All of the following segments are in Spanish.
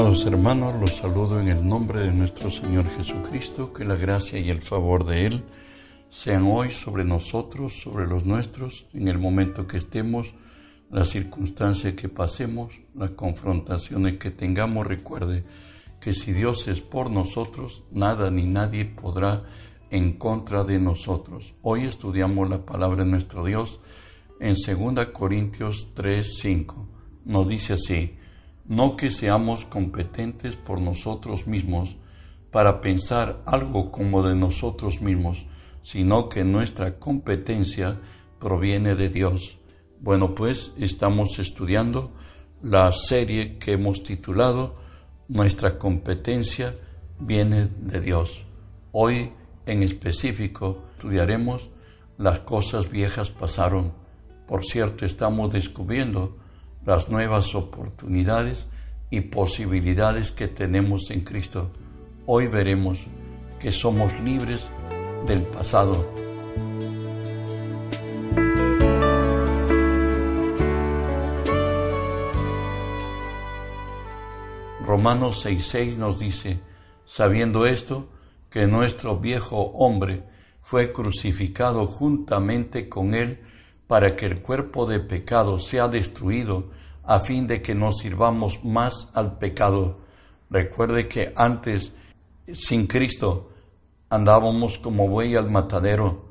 Amados hermanos, los saludo en el nombre de nuestro Señor Jesucristo, que la gracia y el favor de Él sean hoy sobre nosotros, sobre los nuestros, en el momento que estemos, las circunstancias que pasemos, las confrontaciones que tengamos. Recuerde que si Dios es por nosotros, nada ni nadie podrá en contra de nosotros. Hoy estudiamos la palabra de nuestro Dios en 2 Corintios 3, 5. Nos dice así, no que seamos competentes por nosotros mismos para pensar algo como de nosotros mismos, sino que nuestra competencia proviene de Dios. Bueno, pues estamos estudiando la serie que hemos titulado Nuestra competencia viene de Dios. Hoy en específico estudiaremos Las cosas viejas pasaron. Por cierto, estamos descubriendo las nuevas oportunidades y posibilidades que tenemos en Cristo. Hoy veremos que somos libres del pasado. Romanos 6:6 nos dice, sabiendo esto, que nuestro viejo hombre fue crucificado juntamente con él para que el cuerpo de pecado sea destruido, a fin de que no sirvamos más al pecado. Recuerde que antes, sin Cristo, andábamos como buey al matadero,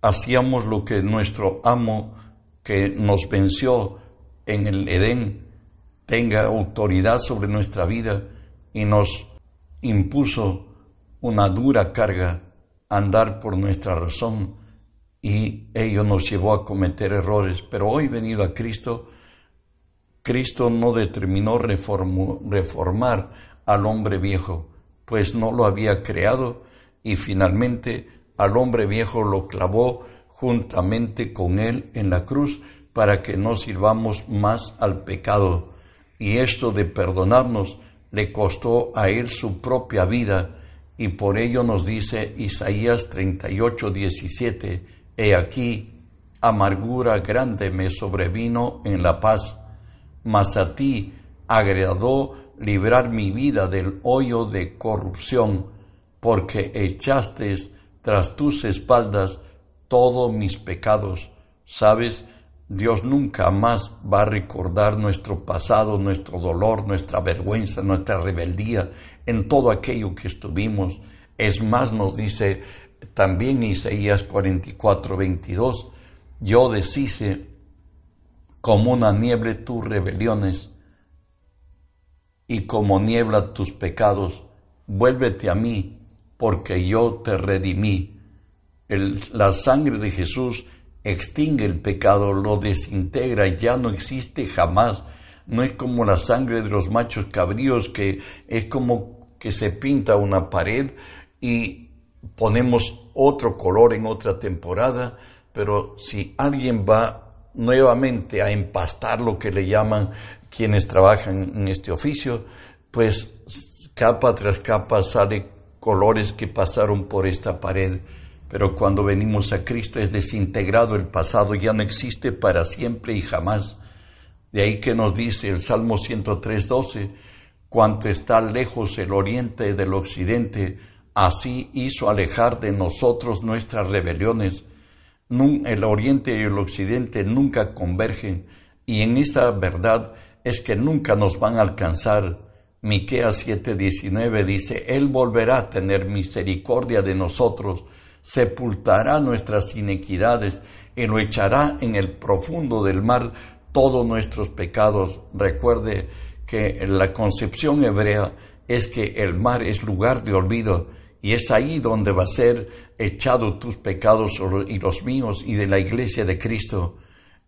hacíamos lo que nuestro amo que nos venció en el Edén tenga autoridad sobre nuestra vida y nos impuso una dura carga andar por nuestra razón y ello nos llevó a cometer errores. Pero hoy venido a Cristo, Cristo no determinó reformar al hombre viejo, pues no lo había creado y finalmente al hombre viejo lo clavó juntamente con él en la cruz para que no sirvamos más al pecado. Y esto de perdonarnos le costó a él su propia vida y por ello nos dice Isaías 38, 17, He aquí, amargura grande me sobrevino en la paz, mas a ti agradó librar mi vida del hoyo de corrupción, porque echaste tras tus espaldas todos mis pecados. Sabes, Dios nunca más va a recordar nuestro pasado, nuestro dolor, nuestra vergüenza, nuestra rebeldía, en todo aquello que estuvimos. Es más, nos dice también Isaías 44, 22, yo deshice como una niebla tus rebeliones y como niebla tus pecados. Vuélvete a mí, porque yo te redimí. la sangre de Jesús extingue el pecado, lo desintegra, ya no existe jamás. No es como la sangre de los machos cabríos que es como que se pinta una pared y ponemos otro color en otra temporada, pero si alguien va nuevamente a empastar lo que le llaman quienes trabajan en este oficio, pues capa tras capa sale colores que pasaron por esta pared. Pero cuando venimos a Cristo es desintegrado el pasado, ya no existe para siempre y jamás. De ahí que nos dice el Salmo 103, 12, cuanto está lejos el oriente del occidente, Así hizo alejar de nosotros nuestras rebeliones. El oriente y el occidente nunca convergen y en esa verdad es que nunca nos van a alcanzar. Miqueas 7:19 dice, Él volverá a tener misericordia de nosotros, sepultará nuestras inequidades y lo echará en el profundo del mar todos nuestros pecados. Recuerde que la concepción hebrea es que el mar es lugar de olvido y es ahí donde va a ser echado tus pecados y los míos y de la iglesia de Cristo.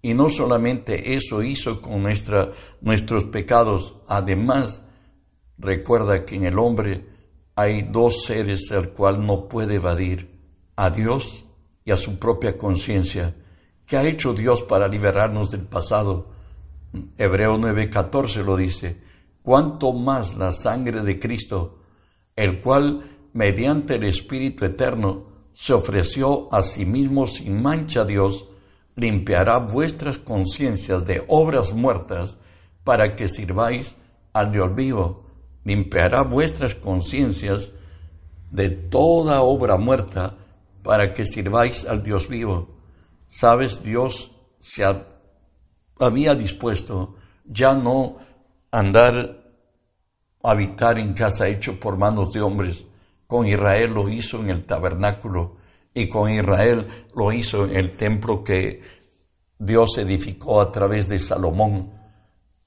Y no solamente eso hizo con nuestra, nuestros pecados, además recuerda que en el hombre hay dos seres al cual no puede evadir, a Dios y a su propia conciencia. ¿Qué ha hecho Dios para liberarnos del pasado? Hebreo 9:14 lo dice, cuánto más la sangre de Cristo, el cual mediante el Espíritu Eterno, se ofreció a sí mismo sin mancha a Dios, limpiará vuestras conciencias de obras muertas para que sirváis al Dios vivo. limpiará vuestras conciencias de toda obra muerta para que sirváis al Dios vivo. Sabes, Dios se había dispuesto ya no andar habitar en casa hecho por manos de hombres. Con Israel lo hizo en el tabernáculo y con Israel lo hizo en el templo que Dios edificó a través de Salomón.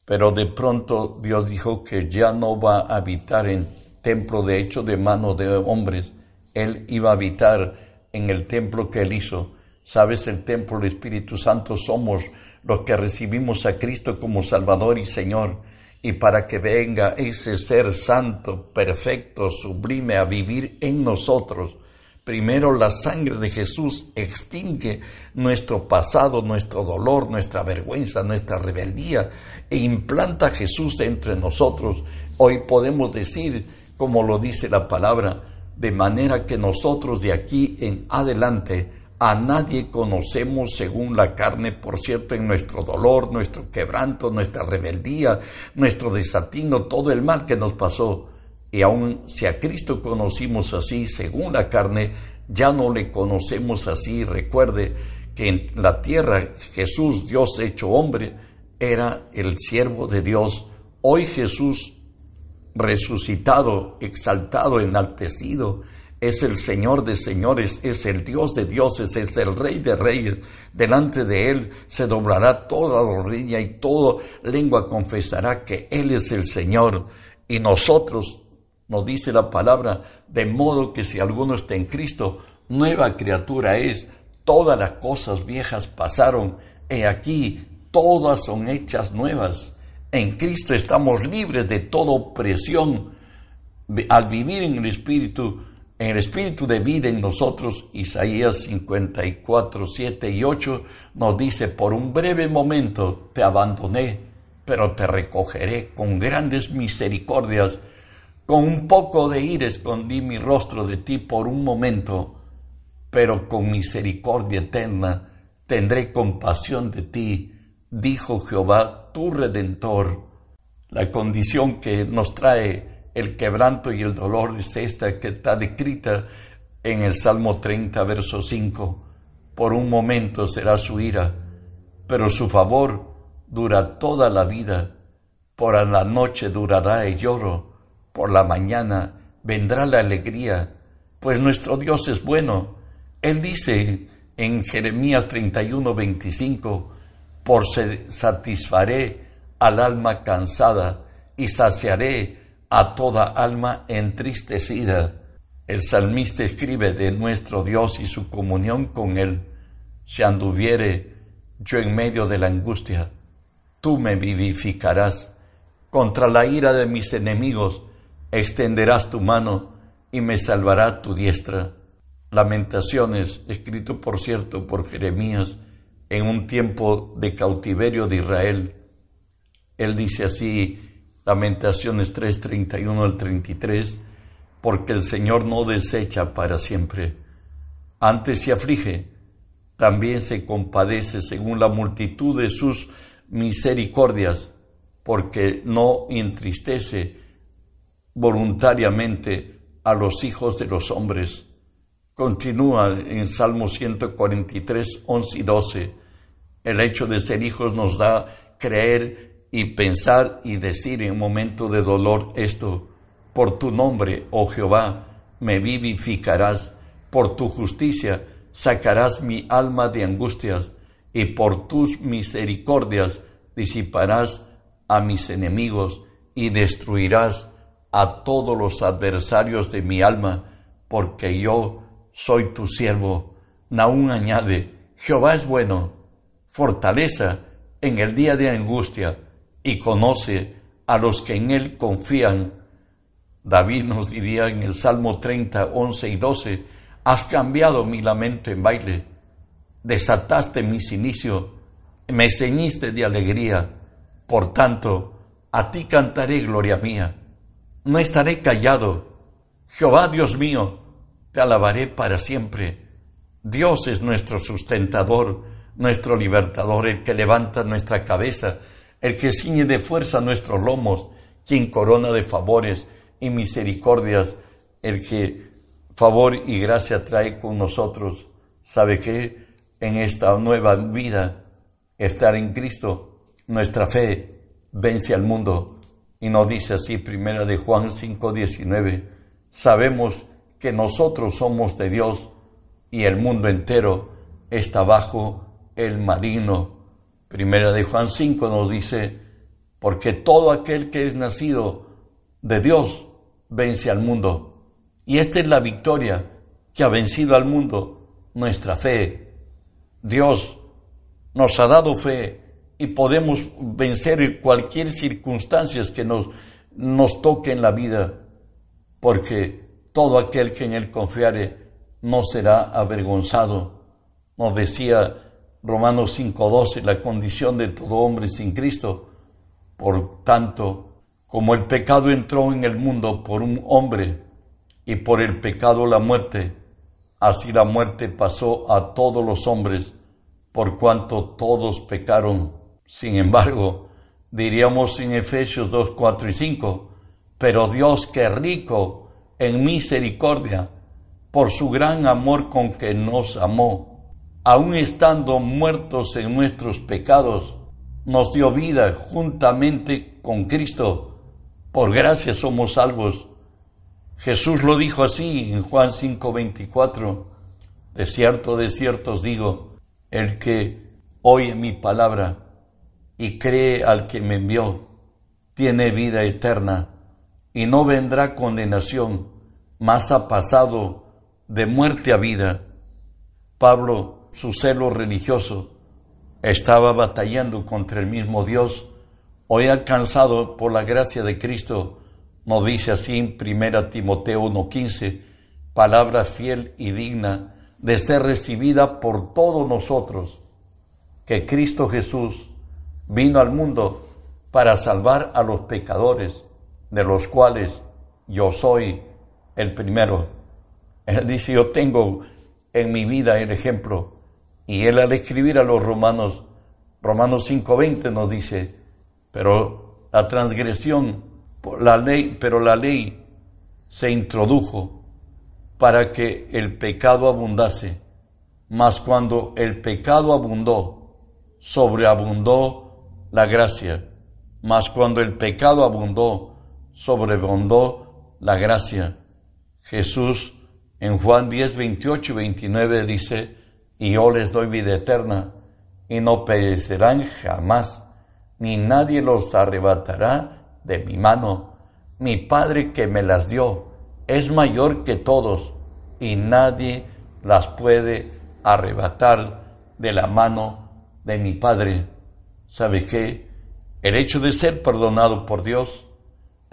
Pero de pronto Dios dijo que ya no va a habitar en templo de hecho de manos de hombres. Él iba a habitar en el templo que él hizo. Sabes, el templo del Espíritu Santo somos los que recibimos a Cristo como Salvador y Señor. Y para que venga ese ser santo, perfecto, sublime a vivir en nosotros, primero la sangre de Jesús extingue nuestro pasado, nuestro dolor, nuestra vergüenza, nuestra rebeldía e implanta a Jesús entre nosotros. Hoy podemos decir, como lo dice la palabra, de manera que nosotros de aquí en adelante a nadie conocemos según la carne, por cierto, en nuestro dolor, nuestro quebranto, nuestra rebeldía, nuestro desatino, todo el mal que nos pasó. Y aun si a Cristo conocimos así, según la carne, ya no le conocemos así. Recuerde que en la tierra Jesús, Dios hecho hombre, era el siervo de Dios. Hoy Jesús resucitado, exaltado, enaltecido, es el Señor de señores, es el Dios de dioses, es el Rey de reyes. Delante de Él se doblará toda rodilla y toda lengua confesará que Él es el Señor. Y nosotros, nos dice la palabra, de modo que si alguno está en Cristo, nueva criatura es. Todas las cosas viejas pasaron, y aquí todas son hechas nuevas. En Cristo estamos libres de toda opresión. Al vivir en el Espíritu, en el Espíritu de vida en nosotros, Isaías 54, 7 y 8 nos dice, por un breve momento te abandoné, pero te recogeré con grandes misericordias. Con un poco de ira escondí mi rostro de ti por un momento, pero con misericordia eterna tendré compasión de ti, dijo Jehová tu redentor. La condición que nos trae el quebranto y el dolor es esta que está descrita en el Salmo 30, verso 5. Por un momento será su ira, pero su favor dura toda la vida. Por la noche durará el lloro, por la mañana vendrá la alegría, pues nuestro Dios es bueno. Él dice en Jeremías 31, 25, por satisfaré al alma cansada y saciaré a toda alma entristecida. El salmista escribe de nuestro Dios y su comunión con Él. Si anduviere yo en medio de la angustia, tú me vivificarás. Contra la ira de mis enemigos extenderás tu mano y me salvará tu diestra. Lamentaciones, escrito por cierto por Jeremías, en un tiempo de cautiverio de Israel. Él dice así, Lamentaciones 3, 31 al 33, porque el Señor no desecha para siempre, antes se aflige, también se compadece según la multitud de sus misericordias, porque no entristece voluntariamente a los hijos de los hombres Continúa en Salmo 143, 11 y 12. El hecho de ser hijos nos da creer y pensar y decir en momento de dolor esto. Por tu nombre, oh Jehová, me vivificarás. Por tu justicia sacarás mi alma de angustias. Y por tus misericordias disiparás a mis enemigos y destruirás a todos los adversarios de mi alma, porque yo soy tu siervo. Naún añade, Jehová es bueno, fortaleza en el día de angustia y conoce a los que en él confían. David nos diría en el Salmo 30, 11 y 12, has cambiado mi lamento en baile, desataste mi sinicio, me ceñiste de alegría, por tanto, a ti cantaré gloria mía, no estaré callado. Jehová Dios mío, te alabaré para siempre. Dios es nuestro sustentador, nuestro libertador, el que levanta nuestra cabeza, el que ciñe de fuerza nuestros lomos, quien corona de favores y misericordias, el que favor y gracia trae con nosotros. ¿Sabe que En esta nueva vida, estar en Cristo, nuestra fe vence al mundo. Y nos dice así, primera de Juan 5:19, sabemos que nosotros somos de Dios y el mundo entero está bajo el marino. Primera de Juan 5 nos dice, porque todo aquel que es nacido de Dios vence al mundo. Y esta es la victoria que ha vencido al mundo, nuestra fe. Dios nos ha dado fe y podemos vencer cualquier circunstancia que nos, nos toque en la vida, porque todo aquel que en él confiare no será avergonzado. Nos decía Romanos 5:12, la condición de todo hombre sin Cristo. Por tanto, como el pecado entró en el mundo por un hombre y por el pecado la muerte, así la muerte pasó a todos los hombres, por cuanto todos pecaron. Sin embargo, diríamos en Efesios 2, 4 y 5, pero Dios que rico en misericordia, por su gran amor con que nos amó, aun estando muertos en nuestros pecados, nos dio vida juntamente con Cristo. Por gracia somos salvos. Jesús lo dijo así en Juan 5:24. De cierto, de cierto os digo, el que oye mi palabra y cree al que me envió, tiene vida eterna y no vendrá condenación, mas ha pasado de muerte a vida. Pablo su celo religioso, estaba batallando contra el mismo Dios, hoy alcanzado por la gracia de Cristo, nos dice así en 1 Timoteo 1.15, palabra fiel y digna de ser recibida por todos nosotros, que Cristo Jesús vino al mundo para salvar a los pecadores, de los cuales yo soy el primero. Él dice, yo tengo en mi vida el ejemplo y él al escribir a los romanos, Romanos 5:20 nos dice, pero la transgresión, la ley, pero la ley se introdujo para que el pecado abundase, mas cuando el pecado abundó, sobreabundó la gracia, mas cuando el pecado abundó, sobreabundó la gracia. Jesús en Juan 10, 28 y 29 dice, y yo les doy vida eterna, y no perecerán jamás, ni nadie los arrebatará de mi mano. Mi Padre que me las dio es mayor que todos, y nadie las puede arrebatar de la mano de mi Padre. ¿Sabe qué? El hecho de ser perdonado por Dios,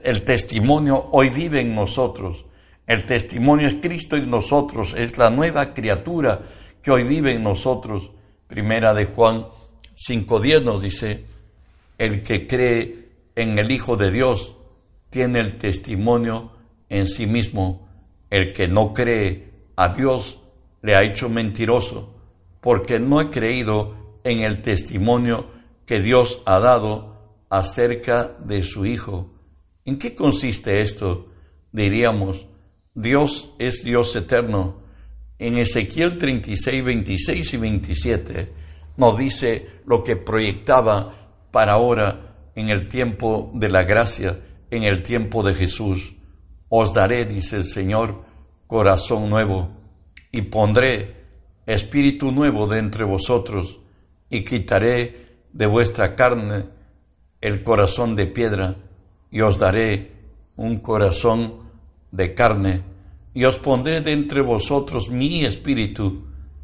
el testimonio hoy vive en nosotros. El testimonio es Cristo en nosotros, es la nueva criatura que hoy vive en nosotros. Primera de Juan 5.10 nos dice, el que cree en el Hijo de Dios tiene el testimonio en sí mismo. El que no cree a Dios le ha hecho mentiroso, porque no ha creído en el testimonio que Dios ha dado acerca de su Hijo. ¿En qué consiste esto? Diríamos, Dios es Dios eterno, en Ezequiel 36, 26 y 27 nos dice lo que proyectaba para ahora en el tiempo de la gracia, en el tiempo de Jesús. Os daré, dice el Señor, corazón nuevo y pondré espíritu nuevo de entre vosotros y quitaré de vuestra carne el corazón de piedra y os daré un corazón de carne y os pondré de entre vosotros mi espíritu,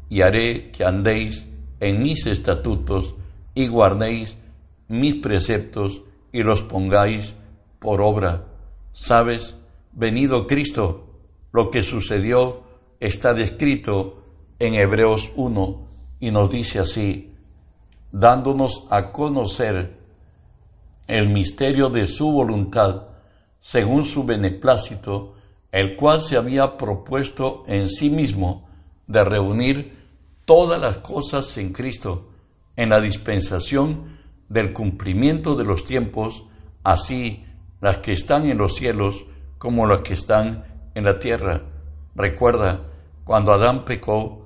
y haré que andéis en mis estatutos, y guardéis mis preceptos, y los pongáis por obra. ¿Sabes? Venido Cristo, lo que sucedió está descrito en Hebreos 1, y nos dice así, dándonos a conocer el misterio de su voluntad, según su beneplácito, el cual se había propuesto en sí mismo de reunir todas las cosas en Cristo, en la dispensación del cumplimiento de los tiempos, así las que están en los cielos como las que están en la tierra. Recuerda, cuando Adán pecó,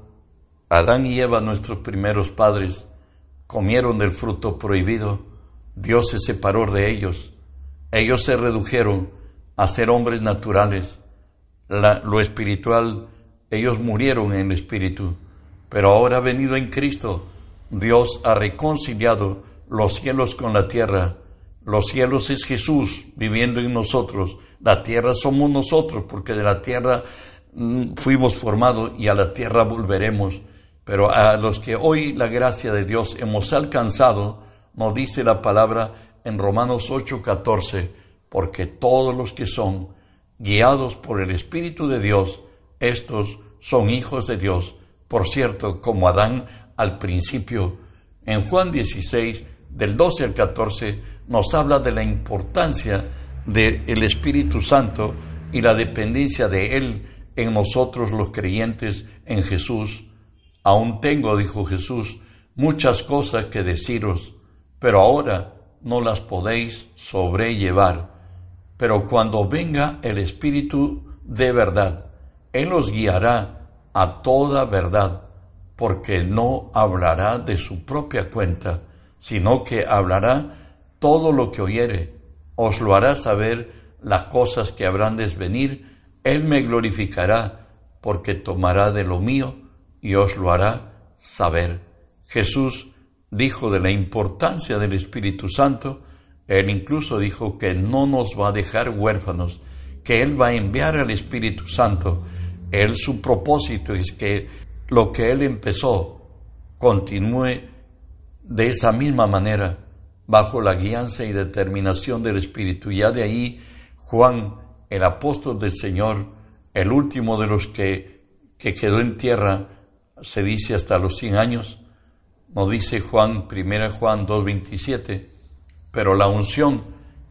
Adán y Eva, nuestros primeros padres, comieron del fruto prohibido, Dios se separó de ellos. Ellos se redujeron a ser hombres naturales. Lo espiritual, ellos murieron en el espíritu. Pero ahora venido en Cristo, Dios ha reconciliado los cielos con la tierra. Los cielos es Jesús viviendo en nosotros. La tierra somos nosotros, porque de la tierra mm, fuimos formados y a la tierra volveremos. Pero a los que hoy la gracia de Dios hemos alcanzado, nos dice la palabra en Romanos 8:14, porque todos los que son guiados por el Espíritu de Dios, estos son hijos de Dios. Por cierto, como Adán al principio, en Juan 16, del 12 al 14, nos habla de la importancia del Espíritu Santo y la dependencia de Él en nosotros los creyentes en Jesús Aún tengo, dijo Jesús, muchas cosas que deciros, pero ahora no las podéis sobrellevar. Pero cuando venga el Espíritu de verdad, Él os guiará a toda verdad, porque no hablará de su propia cuenta, sino que hablará todo lo que oyere, os lo hará saber las cosas que habrán de venir, Él me glorificará, porque tomará de lo mío y os lo hará saber. Jesús dijo de la importancia del Espíritu Santo, Él incluso dijo que no nos va a dejar huérfanos, que Él va a enviar al Espíritu Santo. Él su propósito es que lo que Él empezó continúe de esa misma manera, bajo la guianza y determinación del Espíritu. Ya de ahí Juan, el apóstol del Señor, el último de los que, que quedó en tierra, se dice hasta los 100 años, no dice Juan, 1 Juan 2.27, pero la unción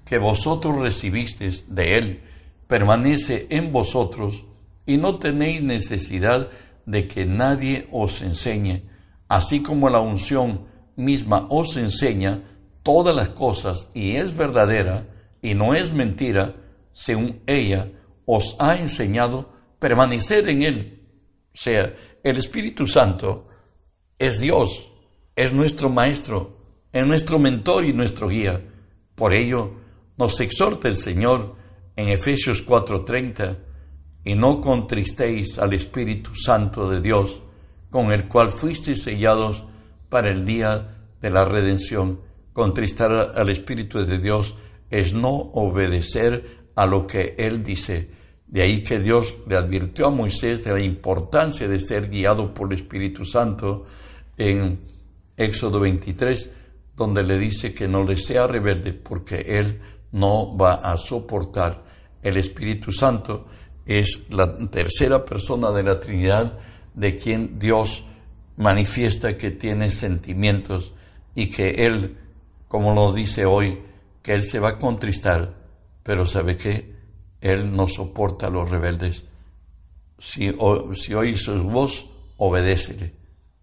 que vosotros recibisteis de Él permanece en vosotros y no tenéis necesidad de que nadie os enseñe, así como la unción misma os enseña todas las cosas y es verdadera y no es mentira, según ella os ha enseñado, permanecer en Él. O sea, el Espíritu Santo es Dios, es nuestro Maestro, es nuestro mentor y nuestro guía. Por ello, nos exhorta el Señor en Efesios 4:30, y no contristéis al Espíritu Santo de Dios, con el cual fuisteis sellados para el día de la redención. Contristar al Espíritu de Dios es no obedecer a lo que Él dice de ahí que Dios le advirtió a Moisés de la importancia de ser guiado por el Espíritu Santo en Éxodo 23, donde le dice que no le sea rebelde porque él no va a soportar. El Espíritu Santo es la tercera persona de la Trinidad de quien Dios manifiesta que tiene sentimientos y que Él, como lo dice hoy, que Él se va a contristar, pero ¿sabe qué? Él no soporta a los rebeldes. Si, si oís su voz, obedécele.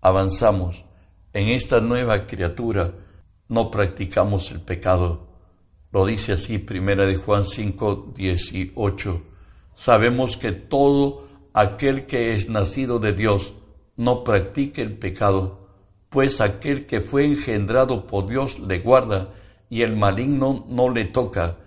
Avanzamos. En esta nueva criatura no practicamos el pecado. Lo dice así Primera de Juan 5, 18. Sabemos que todo aquel que es nacido de Dios no practica el pecado, pues aquel que fue engendrado por Dios le guarda y el maligno no le toca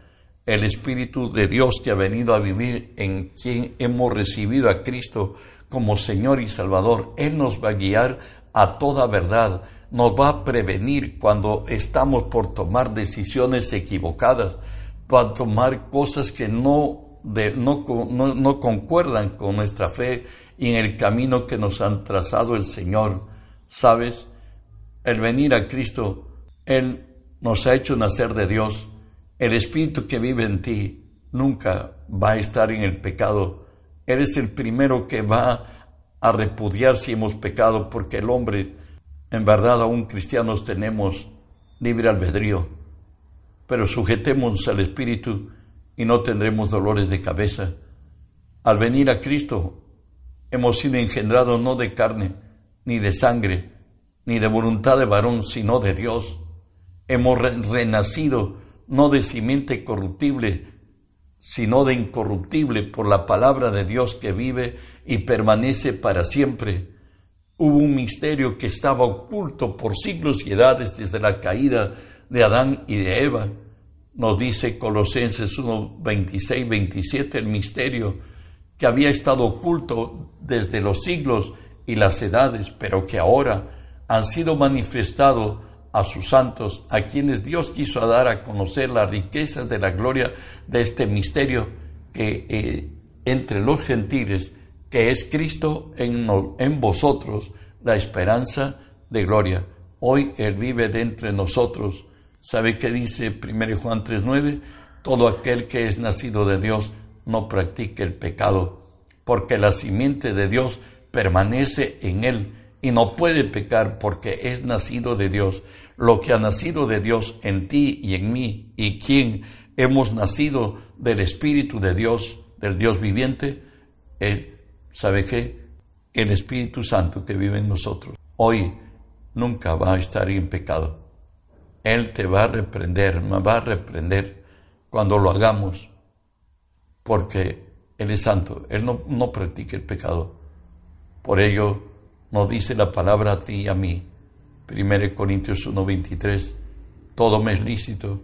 el Espíritu de Dios que ha venido a vivir en quien hemos recibido a Cristo como Señor y Salvador, Él nos va a guiar a toda verdad, nos va a prevenir cuando estamos por tomar decisiones equivocadas, para tomar cosas que no, no, no concuerdan con nuestra fe y en el camino que nos han trazado el Señor. ¿Sabes? El venir a Cristo, Él nos ha hecho nacer de Dios el Espíritu que vive en ti nunca va a estar en el pecado. Eres el primero que va a repudiar si hemos pecado, porque el hombre, en verdad, aún cristianos tenemos libre albedrío. Pero sujetemos al Espíritu y no tendremos dolores de cabeza. Al venir a Cristo, hemos sido engendrados no de carne, ni de sangre, ni de voluntad de varón, sino de Dios. Hemos renacido no de simiente corruptible, sino de incorruptible por la palabra de Dios que vive y permanece para siempre. Hubo un misterio que estaba oculto por siglos y edades desde la caída de Adán y de Eva. Nos dice Colosenses 1, 26, 27 el misterio que había estado oculto desde los siglos y las edades, pero que ahora han sido manifestados a sus santos, a quienes Dios quiso dar a conocer las riquezas de la gloria de este misterio que eh, entre los gentiles, que es Cristo en, vosotros, la esperanza de gloria. Hoy Él vive de entre nosotros. ¿Sabe qué dice 1 Juan 3.9? Todo aquel que es nacido de Dios no practique el pecado, porque la simiente de Dios permanece en él y no puede pecar porque es nacido de Dios. Lo que ha nacido de Dios en ti y en mí, y quien hemos nacido del Espíritu de Dios, del Dios viviente, Él, ¿sabe qué? El Espíritu Santo que vive en nosotros. Hoy nunca va a estar en pecado. Él te va a reprender, me va a reprender cuando lo hagamos, porque Él es santo, Él no, no practica el pecado. Por ello nos dice la palabra a ti y a mí, 1 Corintios 1:23, todo me es lícito,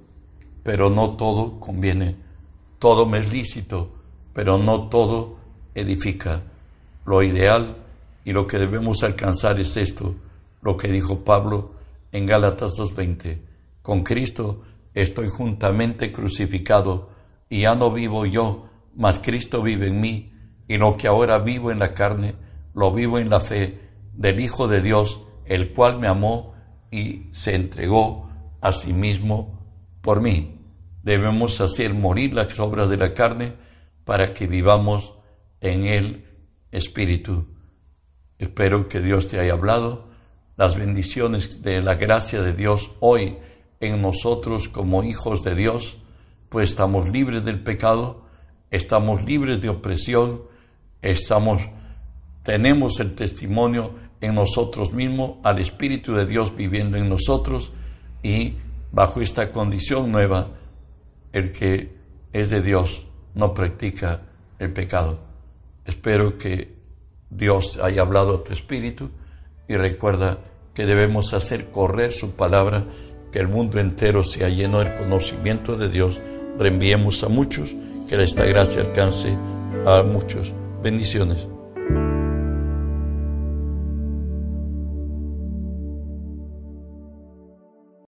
pero no todo conviene, todo me es lícito, pero no todo edifica. Lo ideal y lo que debemos alcanzar es esto, lo que dijo Pablo en Gálatas 2:20, con Cristo estoy juntamente crucificado y ya no vivo yo, mas Cristo vive en mí, y lo que ahora vivo en la carne, lo vivo en la fe del Hijo de Dios, el cual me amó y se entregó a sí mismo por mí. Debemos hacer morir las obras de la carne para que vivamos en el Espíritu. Espero que Dios te haya hablado. Las bendiciones de la gracia de Dios hoy en nosotros como hijos de Dios, pues estamos libres del pecado, estamos libres de opresión, estamos tenemos el testimonio en nosotros mismos, al Espíritu de Dios viviendo en nosotros y bajo esta condición nueva, el que es de Dios no practica el pecado. Espero que Dios haya hablado a tu espíritu y recuerda que debemos hacer correr su palabra, que el mundo entero sea lleno del conocimiento de Dios. Reenviemos a muchos, que esta gracia alcance a muchos. Bendiciones.